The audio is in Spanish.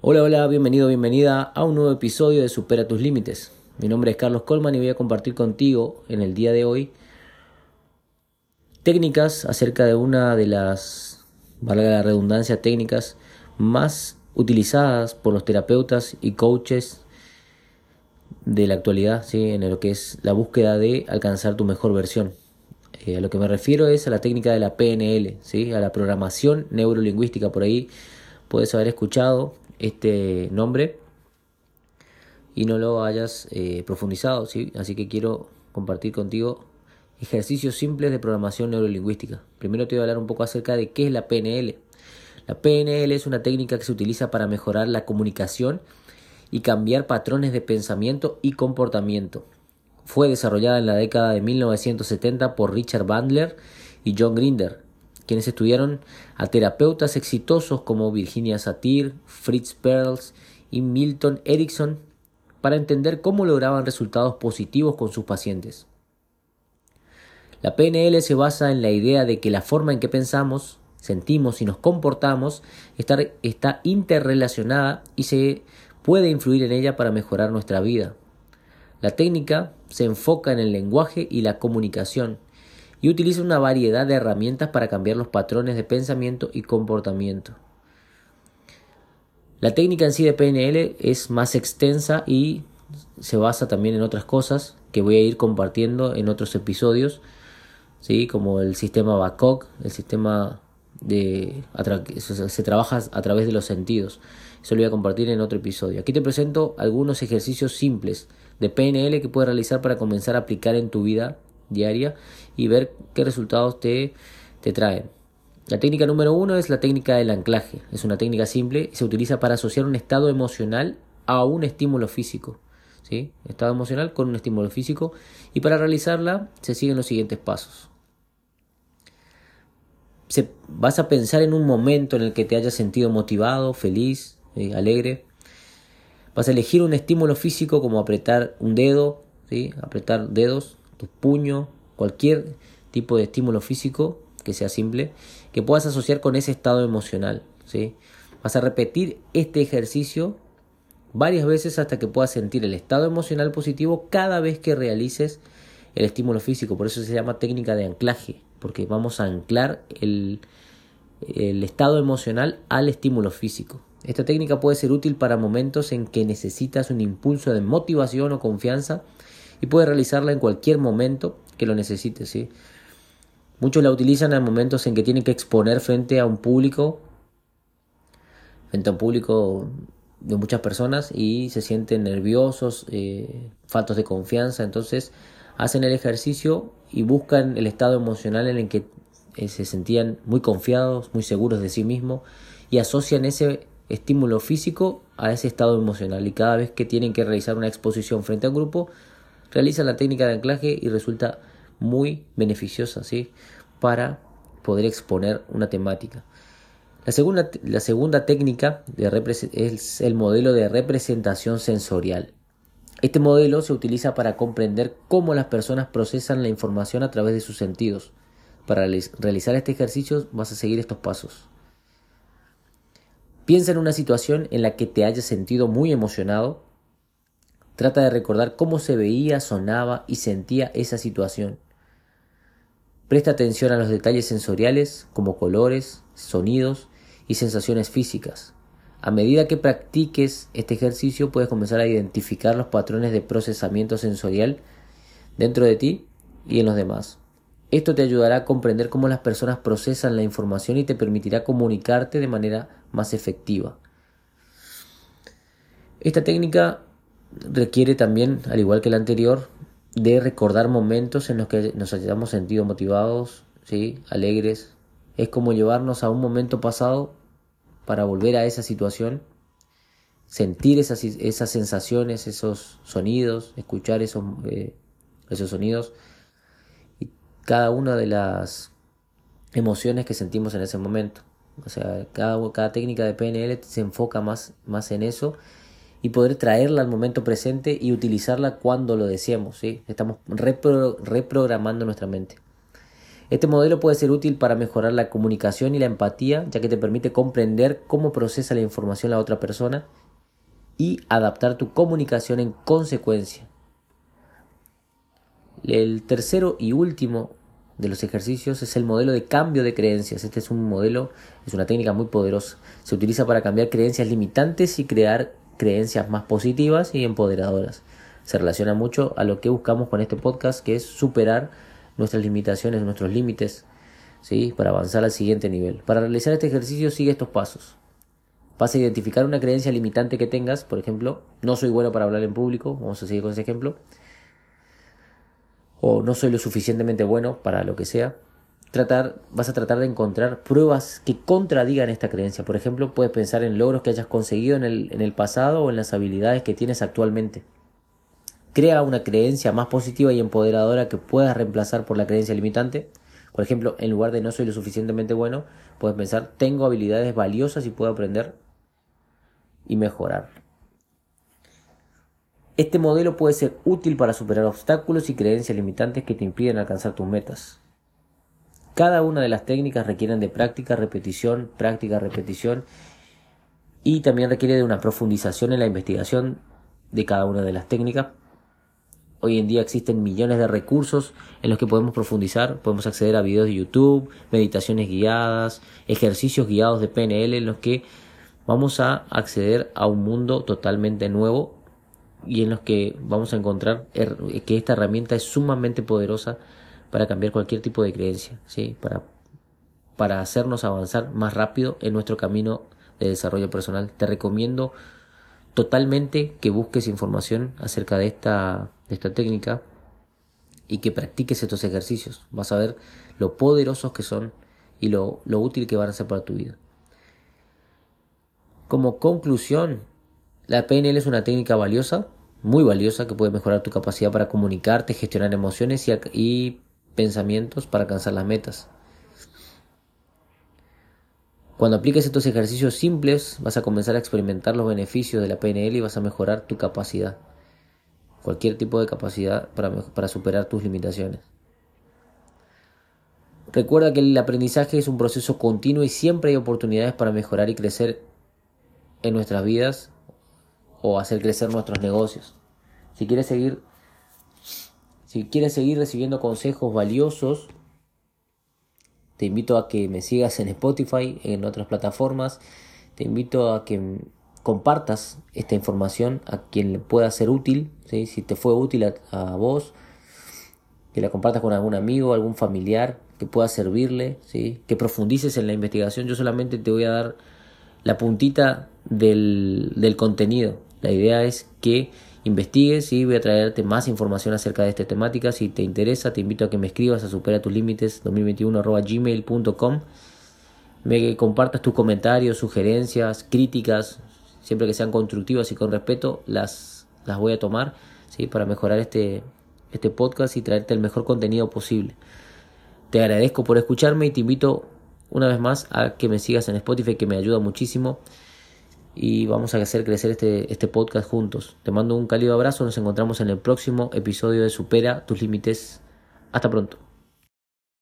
Hola, hola, bienvenido, bienvenida a un nuevo episodio de Supera tus Límites. Mi nombre es Carlos Colman y voy a compartir contigo en el día de hoy técnicas acerca de una de las, valga la redundancia, técnicas más utilizadas por los terapeutas y coaches de la actualidad, ¿sí? en lo que es la búsqueda de alcanzar tu mejor versión. Eh, a lo que me refiero es a la técnica de la PNL, ¿sí? a la programación neurolingüística. Por ahí puedes haber escuchado este nombre y no lo hayas eh, profundizado. ¿sí? Así que quiero compartir contigo ejercicios simples de programación neurolingüística. Primero te voy a hablar un poco acerca de qué es la PNL. La PNL es una técnica que se utiliza para mejorar la comunicación y cambiar patrones de pensamiento y comportamiento. Fue desarrollada en la década de 1970 por Richard Bandler y John Grinder, quienes estudiaron a terapeutas exitosos como Virginia Satir, Fritz Perls y Milton Erickson para entender cómo lograban resultados positivos con sus pacientes. La PNL se basa en la idea de que la forma en que pensamos, sentimos y nos comportamos está, está interrelacionada y se puede influir en ella para mejorar nuestra vida. La técnica se enfoca en el lenguaje y la comunicación y utiliza una variedad de herramientas para cambiar los patrones de pensamiento y comportamiento. La técnica en sí de PNL es más extensa y se basa también en otras cosas que voy a ir compartiendo en otros episodios, ¿sí? como el sistema BACOC, el sistema de se trabaja a través de los sentidos. Eso lo voy a compartir en otro episodio. Aquí te presento algunos ejercicios simples de PNL que puedes realizar para comenzar a aplicar en tu vida diaria y ver qué resultados te, te traen. La técnica número uno es la técnica del anclaje. Es una técnica simple y se utiliza para asociar un estado emocional a un estímulo físico. ¿sí? Estado emocional con un estímulo físico. Y para realizarla se siguen los siguientes pasos vas a pensar en un momento en el que te hayas sentido motivado, feliz, eh, alegre. Vas a elegir un estímulo físico como apretar un dedo, ¿sí? apretar dedos, tu puño, cualquier tipo de estímulo físico que sea simple, que puedas asociar con ese estado emocional. ¿sí? Vas a repetir este ejercicio varias veces hasta que puedas sentir el estado emocional positivo cada vez que realices el estímulo físico. Por eso se llama técnica de anclaje porque vamos a anclar el, el estado emocional al estímulo físico. Esta técnica puede ser útil para momentos en que necesitas un impulso de motivación o confianza y puedes realizarla en cualquier momento que lo necesites. ¿sí? Muchos la utilizan en momentos en que tienen que exponer frente a un público, frente a un público de muchas personas y se sienten nerviosos, eh, faltos de confianza. Entonces hacen el ejercicio y buscan el estado emocional en el que eh, se sentían muy confiados, muy seguros de sí mismos y asocian ese estímulo físico a ese estado emocional y cada vez que tienen que realizar una exposición frente a un grupo realizan la técnica de anclaje y resulta muy beneficiosa ¿sí? para poder exponer una temática. La segunda, la segunda técnica es el modelo de representación sensorial. Este modelo se utiliza para comprender cómo las personas procesan la información a través de sus sentidos. Para realizar este ejercicio vas a seguir estos pasos. Piensa en una situación en la que te hayas sentido muy emocionado. Trata de recordar cómo se veía, sonaba y sentía esa situación. Presta atención a los detalles sensoriales como colores, sonidos y sensaciones físicas. A medida que practiques este ejercicio puedes comenzar a identificar los patrones de procesamiento sensorial dentro de ti y en los demás. Esto te ayudará a comprender cómo las personas procesan la información y te permitirá comunicarte de manera más efectiva. Esta técnica requiere también, al igual que la anterior, de recordar momentos en los que nos hayamos sentido motivados, ¿sí? alegres. Es como llevarnos a un momento pasado para volver a esa situación, sentir esas, esas sensaciones, esos sonidos, escuchar esos, eh, esos sonidos y cada una de las emociones que sentimos en ese momento. O sea, cada, cada técnica de PNL se enfoca más, más en eso y poder traerla al momento presente y utilizarla cuando lo deseemos. Estamos reprogramando nuestra mente. Este modelo puede ser útil para mejorar la comunicación y la empatía, ya que te permite comprender cómo procesa la información la otra persona y adaptar tu comunicación en consecuencia. El tercero y último de los ejercicios es el modelo de cambio de creencias. Este es un modelo, es una técnica muy poderosa. Se utiliza para cambiar creencias limitantes y crear creencias más positivas y empoderadoras. Se relaciona mucho a lo que buscamos con este podcast, que es superar nuestras limitaciones, nuestros límites, ¿sí? para avanzar al siguiente nivel. Para realizar este ejercicio sigue estos pasos. Vas a identificar una creencia limitante que tengas, por ejemplo, no soy bueno para hablar en público, vamos a seguir con ese ejemplo o no soy lo suficientemente bueno para lo que sea, tratar, vas a tratar de encontrar pruebas que contradigan esta creencia. Por ejemplo, puedes pensar en logros que hayas conseguido en el, en el pasado o en las habilidades que tienes actualmente. Crea una creencia más positiva y empoderadora que puedas reemplazar por la creencia limitante. Por ejemplo, en lugar de no soy lo suficientemente bueno, puedes pensar tengo habilidades valiosas y puedo aprender y mejorar. Este modelo puede ser útil para superar obstáculos y creencias limitantes que te impiden alcanzar tus metas. Cada una de las técnicas requieren de práctica, repetición, práctica, repetición y también requiere de una profundización en la investigación de cada una de las técnicas. Hoy en día existen millones de recursos en los que podemos profundizar, podemos acceder a videos de YouTube, meditaciones guiadas, ejercicios guiados de PNL en los que vamos a acceder a un mundo totalmente nuevo y en los que vamos a encontrar que esta herramienta es sumamente poderosa para cambiar cualquier tipo de creencia, ¿sí? para, para hacernos avanzar más rápido en nuestro camino de desarrollo personal. Te recomiendo totalmente que busques información acerca de esta, de esta técnica y que practiques estos ejercicios. Vas a ver lo poderosos que son y lo, lo útil que van a ser para tu vida. Como conclusión, la PNL es una técnica valiosa, muy valiosa, que puede mejorar tu capacidad para comunicarte, gestionar emociones y, pensamientos para alcanzar las metas. Cuando apliques estos ejercicios simples, vas a comenzar a experimentar los beneficios de la PNL y vas a mejorar tu capacidad. Cualquier tipo de capacidad para, para superar tus limitaciones. Recuerda que el aprendizaje es un proceso continuo y siempre hay oportunidades para mejorar y crecer en nuestras vidas o hacer crecer nuestros negocios. Si quieres seguir si quieres seguir recibiendo consejos valiosos, te invito a que me sigas en Spotify, en otras plataformas. Te invito a que compartas esta información a quien le pueda ser útil, si te fue útil a, vos, que la compartas con algún amigo, algún familiar que pueda servirle, ¿sí? que profundices en la investigación. Yo solamente te voy a dar la puntita del, del contenido. La idea es que investigues y voy a traerte más información acerca de esta temática. Si te interesa, te invito a que me escribas a supera tus límites 2021 Me compartas tus comentarios, sugerencias, críticas, siempre que sean constructivas y con respeto, las, las voy a tomar ¿sí? para mejorar este, este podcast y traerte el mejor contenido posible. Te agradezco por escucharme y te invito una vez más a que me sigas en Spotify, que me ayuda muchísimo y vamos a hacer crecer este, este podcast juntos. Te mando un cálido abrazo, nos encontramos en el próximo episodio de Supera tus límites. Hasta pronto.